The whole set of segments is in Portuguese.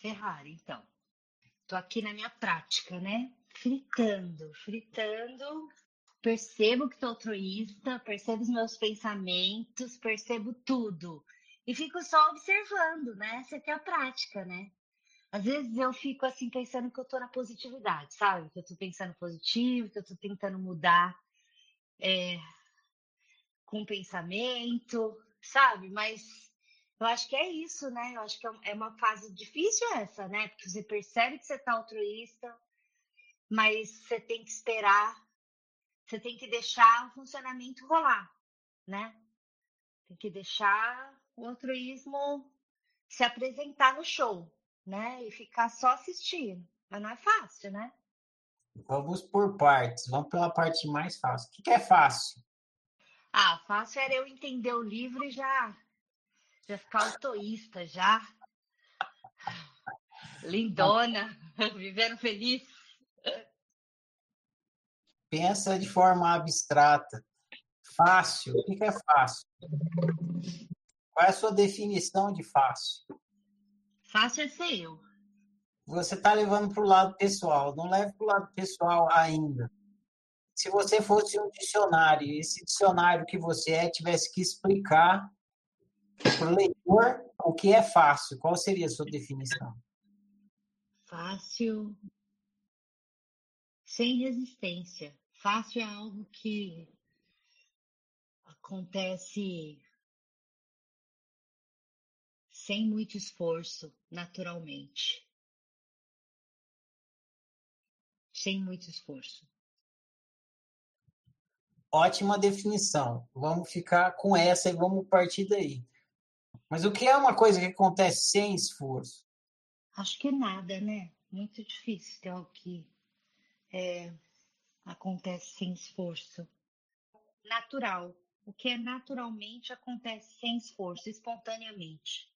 Ferrari, então. Tô aqui na minha prática, né? Fritando, fritando. Percebo que tô altruísta, percebo os meus pensamentos, percebo tudo. E fico só observando, né? Essa aqui é a prática, né? Às vezes eu fico assim pensando que eu tô na positividade, sabe? Que eu tô pensando positivo, que eu tô tentando mudar é, com pensamento, sabe? Mas eu acho que é isso, né? Eu acho que é, é uma fase difícil essa, né? Porque você percebe que você tá altruísta, mas você tem que esperar, você tem que deixar o funcionamento rolar, né? Tem que deixar o altruísmo se apresentar no show né? E ficar só assistindo. Mas não é fácil, né? Vamos por partes. Vamos pela parte mais fácil. O que, é fácil? Ah, fácil era eu entender o livro e já, já autoísta, já. Lindona, vivendo feliz. Pensa de forma abstrata. Fácil. O que é fácil? Qual é a sua definição de fácil? Fácil é ser eu. Você está levando para o lado pessoal. Não leve para o lado pessoal ainda. Se você fosse um dicionário, esse dicionário que você é tivesse que explicar para o leitor o que é fácil, qual seria a sua definição? Fácil, sem resistência. Fácil é algo que acontece sem muito esforço, naturalmente. Sem muito esforço. Ótima definição. Vamos ficar com essa e vamos partir daí. Mas o que é uma coisa que acontece sem esforço? Acho que nada, né? Muito difícil ter algo que é, acontece sem esforço. Natural. O que é naturalmente acontece sem esforço, espontaneamente.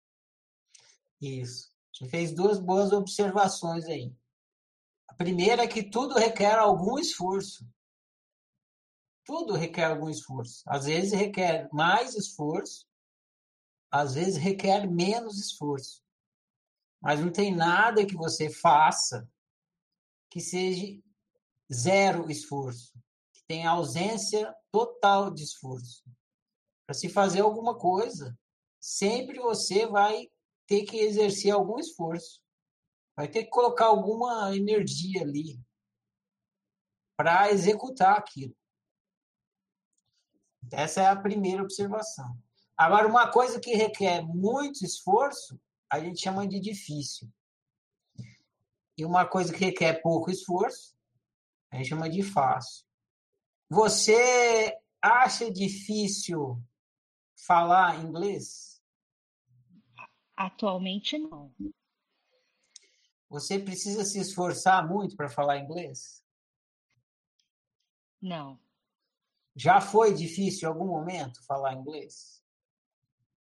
Isso. Você fez duas boas observações aí. A primeira é que tudo requer algum esforço. Tudo requer algum esforço. Às vezes requer mais esforço, às vezes requer menos esforço. Mas não tem nada que você faça que seja zero esforço, que tenha ausência total de esforço. Para se fazer alguma coisa, sempre você vai ter que exercer algum esforço. Vai ter que colocar alguma energia ali para executar aquilo. Essa é a primeira observação. Agora, uma coisa que requer muito esforço, a gente chama de difícil. E uma coisa que requer pouco esforço, a gente chama de fácil. Você acha difícil falar inglês? Atualmente, não. Você precisa se esforçar muito para falar inglês? Não. Já foi difícil em algum momento falar inglês?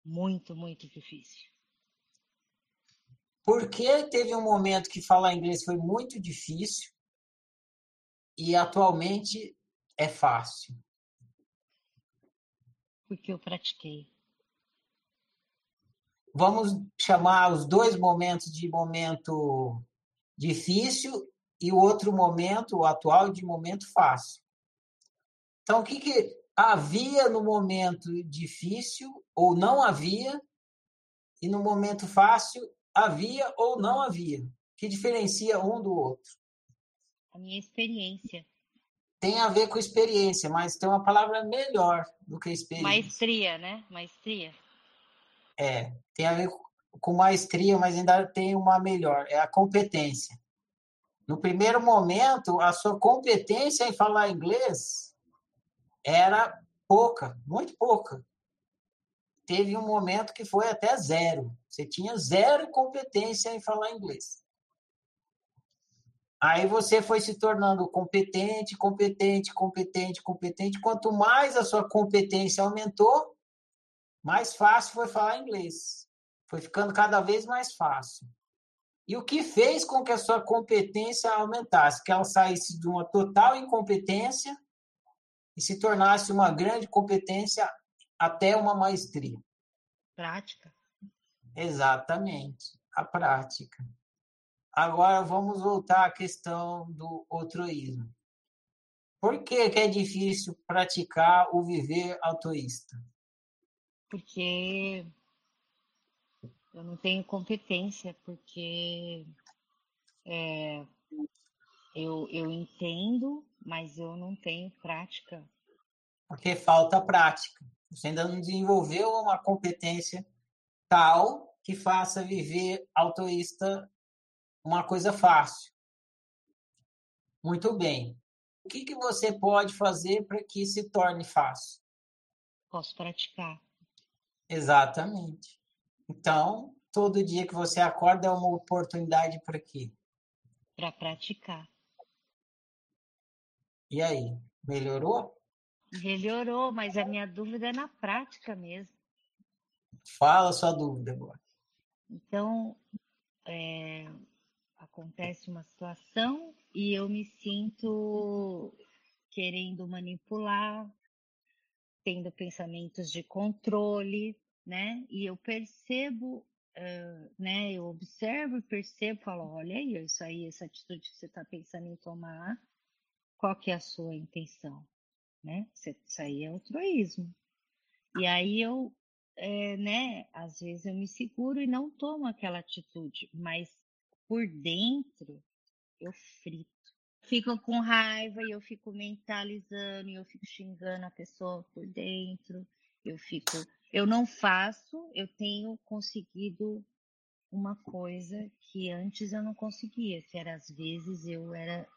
Muito, muito difícil. Por que teve um momento que falar inglês foi muito difícil e atualmente é fácil? Porque eu pratiquei vamos chamar os dois momentos de momento difícil e o outro momento, o atual, de momento fácil. Então, o que, que havia no momento difícil ou não havia, e no momento fácil havia ou não havia? que diferencia um do outro? A minha experiência. Tem a ver com experiência, mas tem uma palavra melhor do que experiência. Maestria, né? Maestria. É, tem a ver com maestria, mas ainda tem uma melhor, é a competência. No primeiro momento, a sua competência em falar inglês era pouca, muito pouca. Teve um momento que foi até zero. Você tinha zero competência em falar inglês. Aí você foi se tornando competente, competente, competente, competente. Quanto mais a sua competência aumentou, mais fácil foi falar inglês. Foi ficando cada vez mais fácil. E o que fez com que a sua competência aumentasse? Que ela saísse de uma total incompetência e se tornasse uma grande competência até uma maestria. Prática. Exatamente, a prática. Agora vamos voltar à questão do altruísmo. Por que, que é difícil praticar o viver altruísta? Porque eu não tenho competência, porque é, eu, eu entendo, mas eu não tenho prática. Porque falta prática. Você ainda não desenvolveu uma competência tal que faça viver altruísta uma coisa fácil. Muito bem. O que, que você pode fazer para que se torne fácil? Posso praticar. Exatamente. Então, todo dia que você acorda é uma oportunidade para quê? Para praticar. E aí, melhorou? Melhorou, mas a minha dúvida é na prática mesmo. Fala sua dúvida agora. Então, é, acontece uma situação e eu me sinto querendo manipular, tendo pensamentos de controle, né? E eu percebo, uh, né? Eu observo e percebo, falo, olha aí, isso aí, essa atitude que você está pensando em tomar, qual que é a sua intenção, né? Isso aí é altruísmo. E aí eu, é, né? Às vezes eu me seguro e não tomo aquela atitude, mas por dentro eu frito. Fico com raiva e eu fico mentalizando e eu fico xingando a pessoa por dentro. Eu fico, eu não faço, eu tenho conseguido uma coisa que antes eu não conseguia, que era às vezes eu era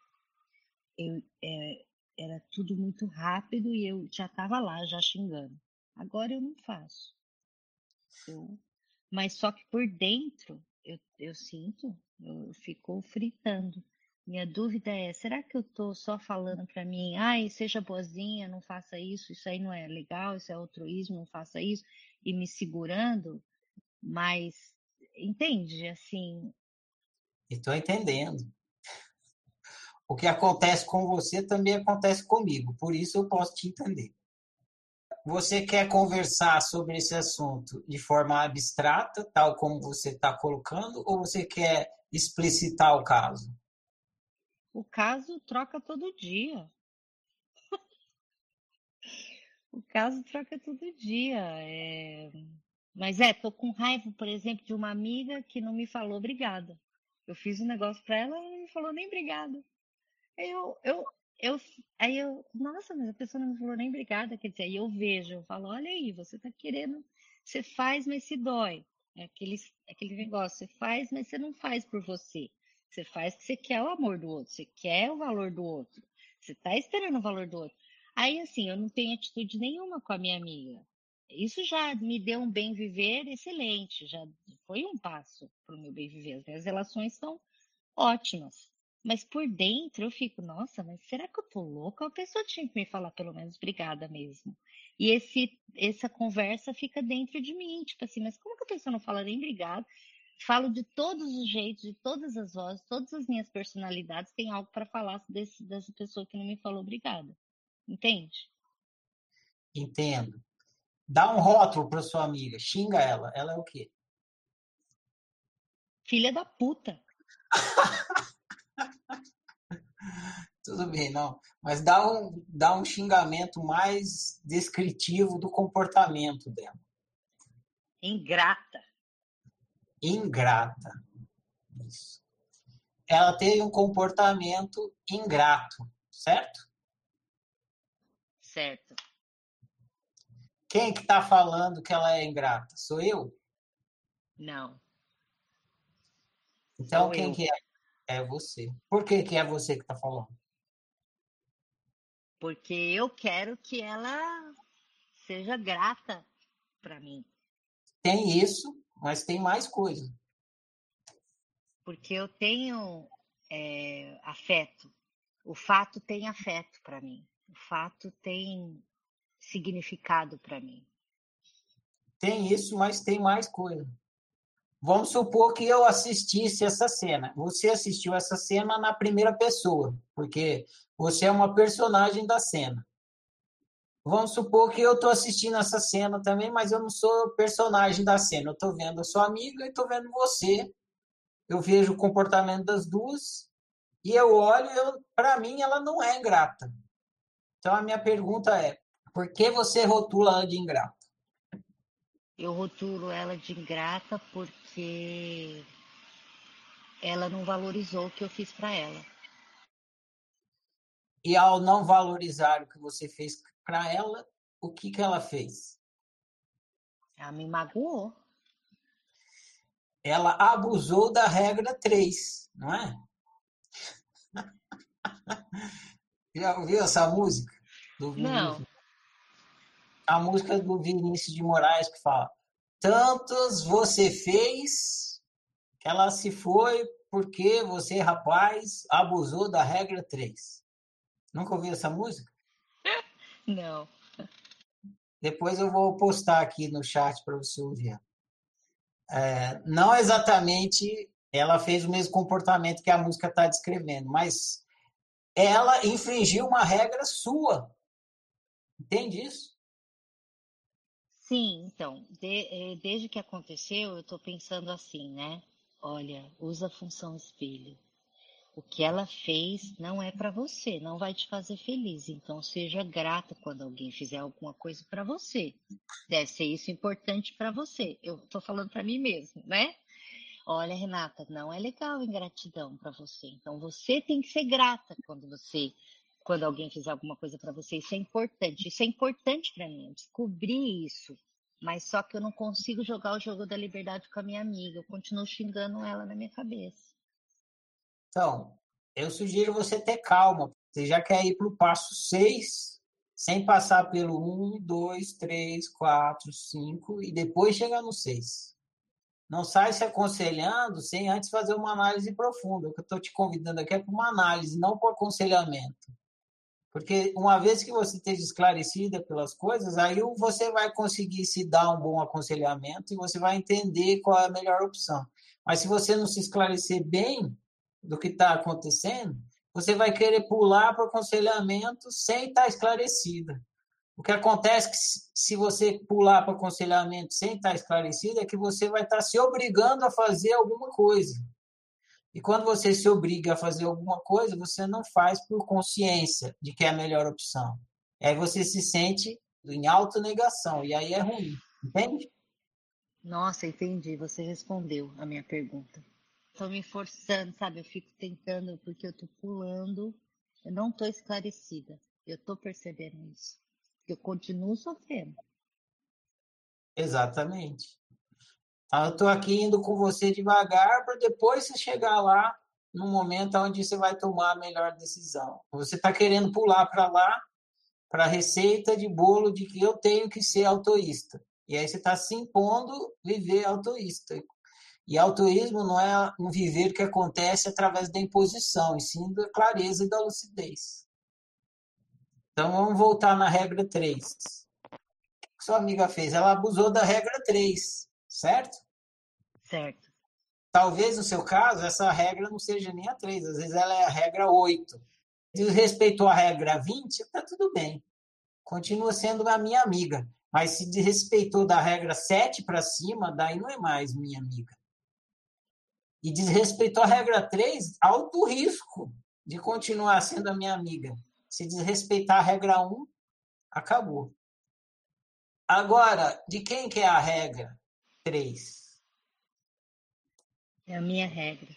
eu é, era tudo muito rápido e eu já estava lá já xingando. Agora eu não faço. Eu, mas só que por dentro eu, eu sinto, eu fico fritando. Minha dúvida é, será que eu estou só falando para mim, ai, seja boazinha, não faça isso, isso aí não é legal, isso é altruísmo, não faça isso, e me segurando, mas entende, assim. Estou entendendo. O que acontece com você também acontece comigo, por isso eu posso te entender. Você quer conversar sobre esse assunto de forma abstrata, tal como você está colocando, ou você quer explicitar o caso? O caso troca todo dia. o caso troca todo dia. É... Mas é, tô com raiva, por exemplo, de uma amiga que não me falou obrigada. Eu fiz um negócio para ela, ela não me falou nem obrigada. Eu, eu, eu, aí eu, nossa, mas a pessoa não me falou nem obrigada, quer dizer, aí eu vejo, eu falo, olha aí, você tá querendo, você faz, mas se dói. É aquele, aquele negócio, você faz, mas você não faz por você. Você faz porque você quer o amor do outro, você quer o valor do outro, você está esperando o valor do outro. Aí, assim, eu não tenho atitude nenhuma com a minha amiga. Isso já me deu um bem viver excelente, já foi um passo para o meu bem viver. As minhas relações são ótimas. Mas por dentro eu fico, nossa, mas será que eu tô louca? A pessoa tinha que me falar pelo menos obrigada mesmo. E esse, essa conversa fica dentro de mim, tipo assim, mas como que a pessoa não fala nem obrigada? falo de todos os jeitos, de todas as vozes, todas as minhas personalidades, tem algo para falar desse, dessa pessoa que não me falou obrigada. Entende? Entendo. Dá um rótulo para sua amiga, xinga ela. Ela é o quê? Filha da puta. Tudo bem, não. Mas dá um, dá um xingamento mais descritivo do comportamento dela. Ingrata ingrata. Isso. Ela teve um comportamento ingrato, certo? Certo. Quem que está falando que ela é ingrata? Sou eu? Não. Então Sou quem eu. que é? É você. Por que, que é você que está falando? Porque eu quero que ela seja grata para mim. Tem isso, mas tem mais coisa. Porque eu tenho é, afeto. O fato tem afeto para mim. O fato tem significado para mim. Tem isso, mas tem mais coisa. Vamos supor que eu assistisse essa cena. Você assistiu essa cena na primeira pessoa, porque você é uma personagem da cena. Vamos supor que eu estou assistindo essa cena também, mas eu não sou personagem da cena. Eu estou vendo a sua amiga e estou vendo você eu vejo o comportamento das duas e eu olho, para mim ela não é ingrata. Então a minha pergunta é: por que você rotula ela de ingrata? Eu rotulo ela de ingrata porque ela não valorizou o que eu fiz para ela. E ao não valorizar o que você fez para ela, o que, que ela fez? Ela me magoou. Ela abusou da regra 3, não é? Já ouviu essa música? não. A música do Vinícius de Moraes que fala: Tantos você fez que ela se foi porque você, rapaz, abusou da regra 3. Nunca ouviu essa música? Não. Depois eu vou postar aqui no chat para você ouvir. É, não exatamente ela fez o mesmo comportamento que a música está descrevendo, mas ela infringiu uma regra sua. Entende isso? Sim, então, de, é, desde que aconteceu, eu estou pensando assim, né? Olha, usa a função espelho. O que ela fez não é para você, não vai te fazer feliz. Então seja grata quando alguém fizer alguma coisa para você. Deve ser isso importante para você. Eu estou falando para mim mesmo, né? Olha, Renata, não é legal ingratidão para você. Então você tem que ser grata quando você, quando alguém fizer alguma coisa para você. Isso é importante. Isso é importante para mim. Eu descobri isso. Mas só que eu não consigo jogar o jogo da liberdade com a minha amiga. Eu continuo xingando ela na minha cabeça. Então, eu sugiro você ter calma. Você já quer ir para o passo 6, sem passar pelo 1, 2, 3, 4, 5 e depois chegar no 6. Não sai se aconselhando sem antes fazer uma análise profunda. O que eu estou te convidando aqui é para uma análise, não para aconselhamento. Porque uma vez que você esteja esclarecida pelas coisas, aí você vai conseguir se dar um bom aconselhamento e você vai entender qual é a melhor opção. Mas se você não se esclarecer bem, do que está acontecendo, você vai querer pular para o aconselhamento sem estar tá esclarecida. O que acontece é que se você pular para o aconselhamento sem estar tá esclarecida é que você vai estar tá se obrigando a fazer alguma coisa. E quando você se obriga a fazer alguma coisa, você não faz por consciência de que é a melhor opção. E aí você se sente em autonegação, e aí é ruim, entende? Nossa, entendi. Você respondeu a minha pergunta tô me forçando, sabe? Eu fico tentando porque eu tô pulando, eu não tô esclarecida. Eu tô percebendo isso. Eu continuo sofrendo. Exatamente. Então, eu tô aqui indo com você devagar para depois você chegar lá no momento onde você vai tomar a melhor decisão. Você está querendo pular para lá para a receita de bolo de que eu tenho que ser autoísta. E aí você está se impondo viver autoísta. E altruísmo não é um viver que acontece através da imposição, e sim da clareza e da lucidez. Então vamos voltar na regra 3. O que sua amiga fez? Ela abusou da regra 3, certo? Certo. Talvez no seu caso essa regra não seja nem a 3, às vezes ela é a regra 8. Desrespeitou a regra 20, está tudo bem. Continua sendo a minha amiga. Mas se desrespeitou da regra 7 para cima, daí não é mais minha amiga e desrespeitou a regra 3, alto risco de continuar sendo a minha amiga. Se desrespeitar a regra 1, acabou. Agora, de quem que é a regra 3? É a minha regra.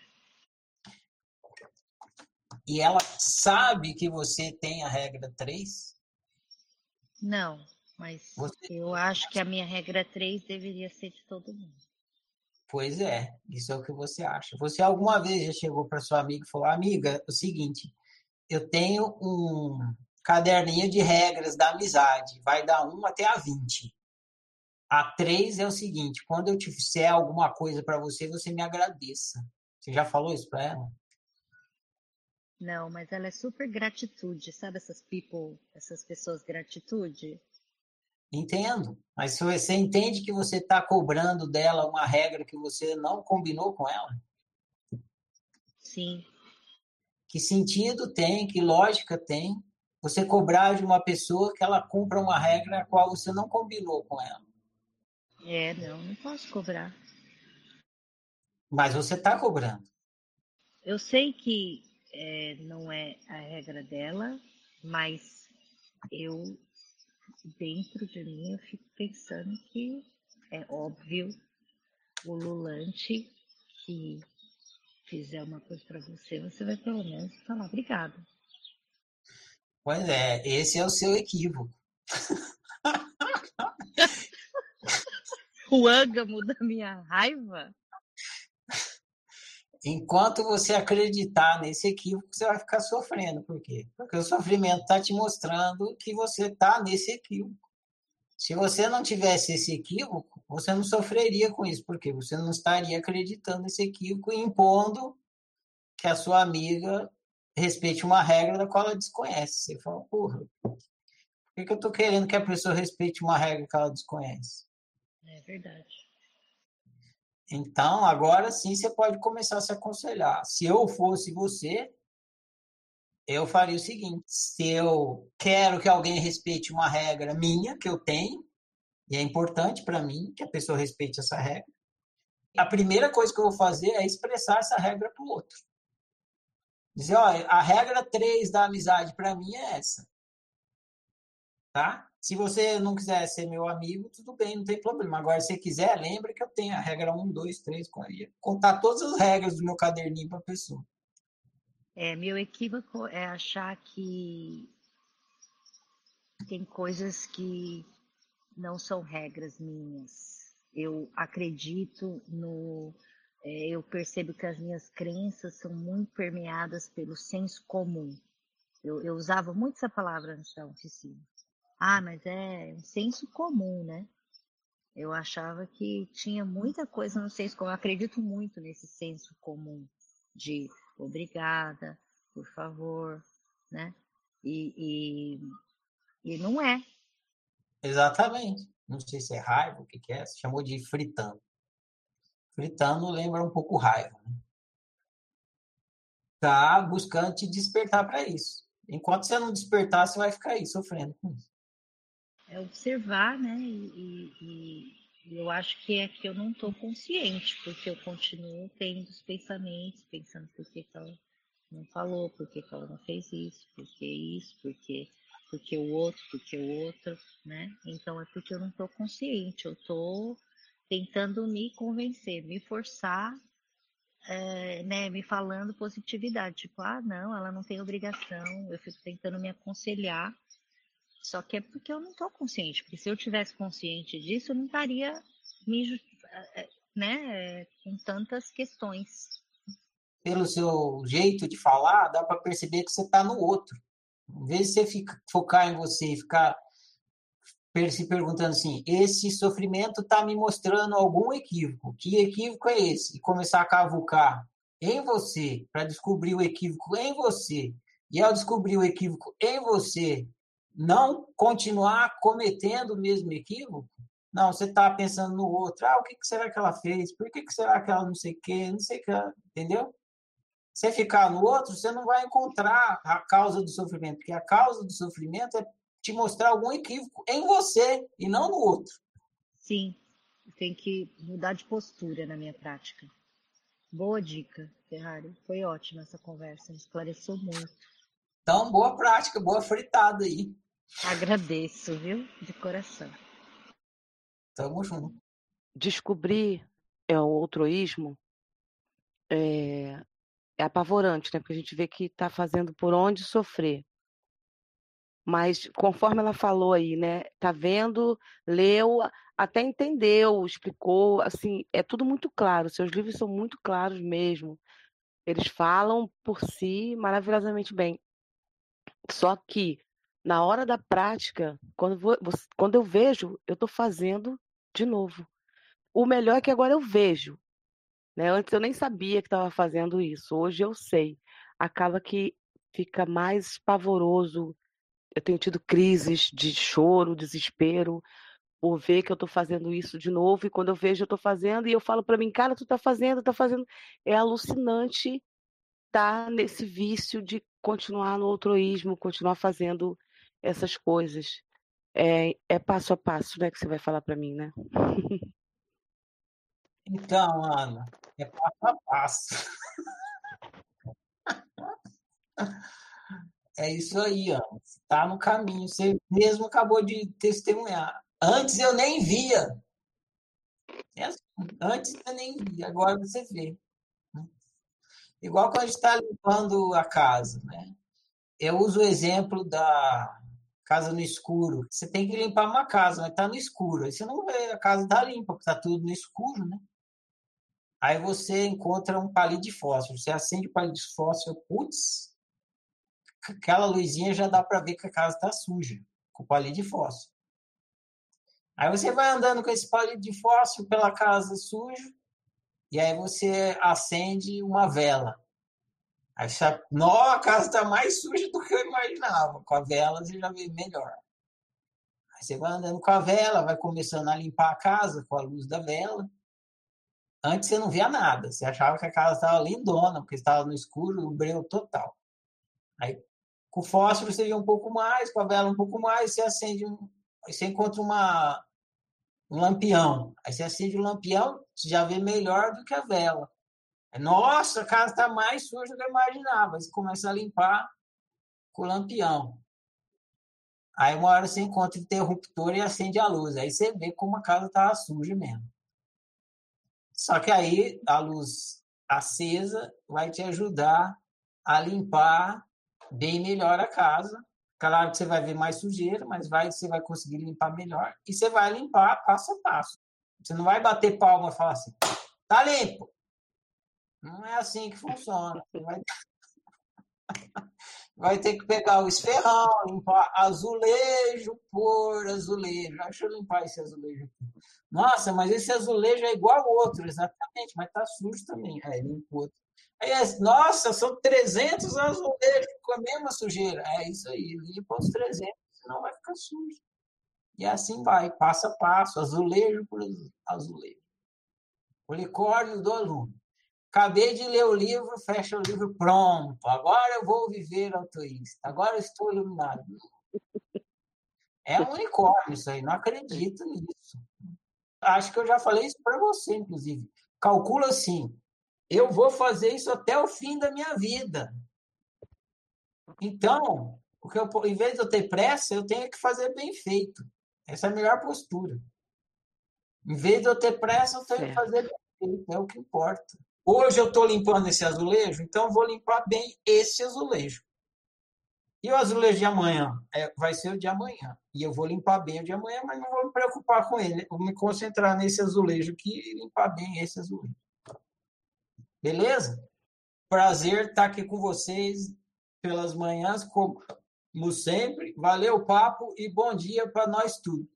E ela sabe que você tem a regra 3? Não, mas você... eu acho que a minha regra 3 deveria ser de todo mundo. Pois é, isso é o que você acha. Você alguma vez já chegou para sua amiga e falou: Amiga, é o seguinte, eu tenho um caderninho de regras da amizade, vai dar 1 até a 20. A 3 é o seguinte: quando eu te fizer alguma coisa para você, você me agradeça. Você já falou isso para ela? Não, mas ela é super gratitude, sabe essas people, essas pessoas gratitude? Entendo, mas se você entende que você está cobrando dela uma regra que você não combinou com ela? Sim. Que sentido tem, que lógica tem você cobrar de uma pessoa que ela cumpra uma regra a qual você não combinou com ela? É, não, não posso cobrar. Mas você está cobrando. Eu sei que é, não é a regra dela, mas eu, dentro de mim, eu fico pensando que é óbvio o Lulante que fizer uma coisa para você, você vai pelo menos falar obrigado. Pois é, esse é o seu equívoco. o ângamo da minha raiva? Enquanto você acreditar nesse equívoco, você vai ficar sofrendo. Por quê? Porque o sofrimento está te mostrando que você está nesse equívoco. Se você não tivesse esse equívoco, você não sofreria com isso, porque você não estaria acreditando nesse equívoco e impondo que a sua amiga respeite uma regra da qual ela desconhece. Você fala, porra, por que, que eu estou querendo que a pessoa respeite uma regra que ela desconhece? É verdade. Então, agora sim você pode começar a se aconselhar. Se eu fosse você, eu faria o seguinte: se eu quero que alguém respeite uma regra minha, que eu tenho, e é importante para mim que a pessoa respeite essa regra, a primeira coisa que eu vou fazer é expressar essa regra para o outro. Dizer, ó, a regra 3 da amizade para mim é essa. Tá? Se você não quiser ser meu amigo, tudo bem, não tem problema. Agora, se você quiser, lembra que eu tenho a regra 1, 2, 3, 4. Contar todas as regras do meu caderninho para a pessoa. É, meu equívoco é achar que tem coisas que não são regras minhas. Eu acredito no. É, eu percebo que as minhas crenças são muito permeadas pelo senso comum. Eu, eu usava muito essa palavra antes da oficina. Ah, mas é um senso comum, né? Eu achava que tinha muita coisa no senso comum. Eu acredito muito nesse senso comum de obrigada, por favor, né? E, e, e não é. Exatamente. Não sei se é raiva, o que, que é. Se chamou de fritando. Fritando lembra um pouco raiva. Né? Tá buscando te despertar para isso. Enquanto você não despertar, você vai ficar aí sofrendo com isso é observar, né? E, e, e, eu acho que é que eu não estou consciente, porque eu continuo tendo os pensamentos, pensando por que, que ela não falou, por que, que ela não fez isso, por que isso, por que, porque o outro, porque o outro, né? Então é porque eu não estou consciente, eu estou tentando me convencer, me forçar é, né, me falando positividade, tipo, ah, não, ela não tem obrigação, eu fico tentando me aconselhar só que é porque eu não estou consciente, porque se eu tivesse consciente disso, eu não estaria me, eh, eh, né, com tantas questões. Pelo seu jeito de falar, dá para perceber que você está no outro. Em vez de você ficar, focar em você e ficar se perguntando assim: esse sofrimento está me mostrando algum equívoco. Que equívoco é esse? E começar a cavucar em você para descobrir o equívoco em você. E ao descobrir o equívoco em você, não continuar cometendo o mesmo equívoco? Não, você está pensando no outro. Ah, o que, será que ela fez? Por que, que será que ela não sei o quê? Não sei o que, entendeu? Você ficar no outro, você não vai encontrar a causa do sofrimento, porque a causa do sofrimento é te mostrar algum equívoco em você e não no outro. Sim, tem que mudar de postura na minha prática. Boa dica, Ferrari. Foi ótima essa conversa, me esclareceu muito. Então, boa prática, boa fritada aí. Agradeço, viu? De coração. Tamo junto. Descobrir é, o altruísmo é, é apavorante, né? Porque a gente vê que está fazendo por onde sofrer. Mas conforme ela falou aí, né? Tá vendo, leu, até entendeu, explicou, assim, é tudo muito claro. Seus livros são muito claros mesmo. Eles falam por si maravilhosamente bem. Só que na hora da prática, quando, vou, quando eu vejo, eu estou fazendo de novo. O melhor é que agora eu vejo. Né? Antes eu nem sabia que estava fazendo isso. Hoje eu sei. Acaba que fica mais pavoroso. Eu tenho tido crises de choro, desespero, por ver que eu estou fazendo isso de novo. E quando eu vejo, eu estou fazendo, e eu falo para mim, cara, tu está fazendo, está fazendo. É alucinante estar tá nesse vício de continuar no altruísmo, continuar fazendo essas coisas. É, é passo a passo, né, que você vai falar para mim, né? Então, Ana, É passo a passo. É isso aí, ó. Está no caminho. Você mesmo acabou de testemunhar. Antes eu nem via. É assim. Antes eu nem via, agora você vê. Igual quando a gente está limpando a casa, né? Eu uso o exemplo da casa no escuro. Você tem que limpar uma casa, mas está no escuro. Aí você não vê, a casa está limpa, porque está tudo no escuro, né? Aí você encontra um palito de fósforo. Você acende o palito de fósforo, putz, aquela luzinha já dá para ver que a casa está suja, com o palito de fósforo. Aí você vai andando com esse palito de fósforo pela casa suja, e aí você acende uma vela. Aí não, a casa está mais suja do que eu imaginava. Com a vela você já vê melhor. Aí você vai andando com a vela, vai começando a limpar a casa com a luz da vela. Antes você não via nada, você achava que a casa estava lindona, porque estava no escuro, no breu total. Aí com o fósforo você vê um pouco mais, com a vela um pouco mais, você acende um. Você encontra uma, um lampião. Aí você acende o lampião, você já vê melhor do que a vela. Nossa, a casa está mais suja do que eu imaginava. Você começa a limpar com o lampião. Aí uma hora você encontra o interruptor e acende a luz. Aí você vê como a casa estava suja mesmo. Só que aí a luz acesa vai te ajudar a limpar bem melhor a casa. Claro que você vai ver mais sujeira, mas vai, você vai conseguir limpar melhor. E você vai limpar passo a passo. Você não vai bater palma e falar assim, tá limpo. Não é assim que funciona. Vai, vai ter que pegar o esferrão, limpar azulejo por azulejo. Deixa eu limpar esse azulejo aqui. Nossa, mas esse azulejo é igual ao outro, exatamente, mas tá sujo também. É, limpa outro. Aí, nossa, são 300 azulejos com a mesma sujeira. É isso aí, limpa os 300, senão vai ficar sujo. E assim vai, passo a passo, azulejo por azulejo. Unicórnio do aluno. Acabei de ler o livro, fecha o livro, pronto. Agora eu vou viver altruísta. Agora eu estou iluminado. É um unicórnio isso aí, não acredito nisso. Acho que eu já falei isso para você, inclusive. Calcula assim: eu vou fazer isso até o fim da minha vida. Então, porque eu, em vez de eu ter pressa, eu tenho que fazer bem feito. Essa é a melhor postura. Em vez de eu ter pressa, eu tenho que fazer bem feito. É o que importa. Hoje eu estou limpando esse azulejo, então vou limpar bem esse azulejo. E o azulejo de amanhã? É, vai ser o de amanhã. E eu vou limpar bem o de amanhã, mas não vou me preocupar com ele. Vou me concentrar nesse azulejo aqui e limpar bem esse azulejo. Beleza? Prazer estar aqui com vocês pelas manhãs, como sempre. Valeu o papo e bom dia para nós tudo.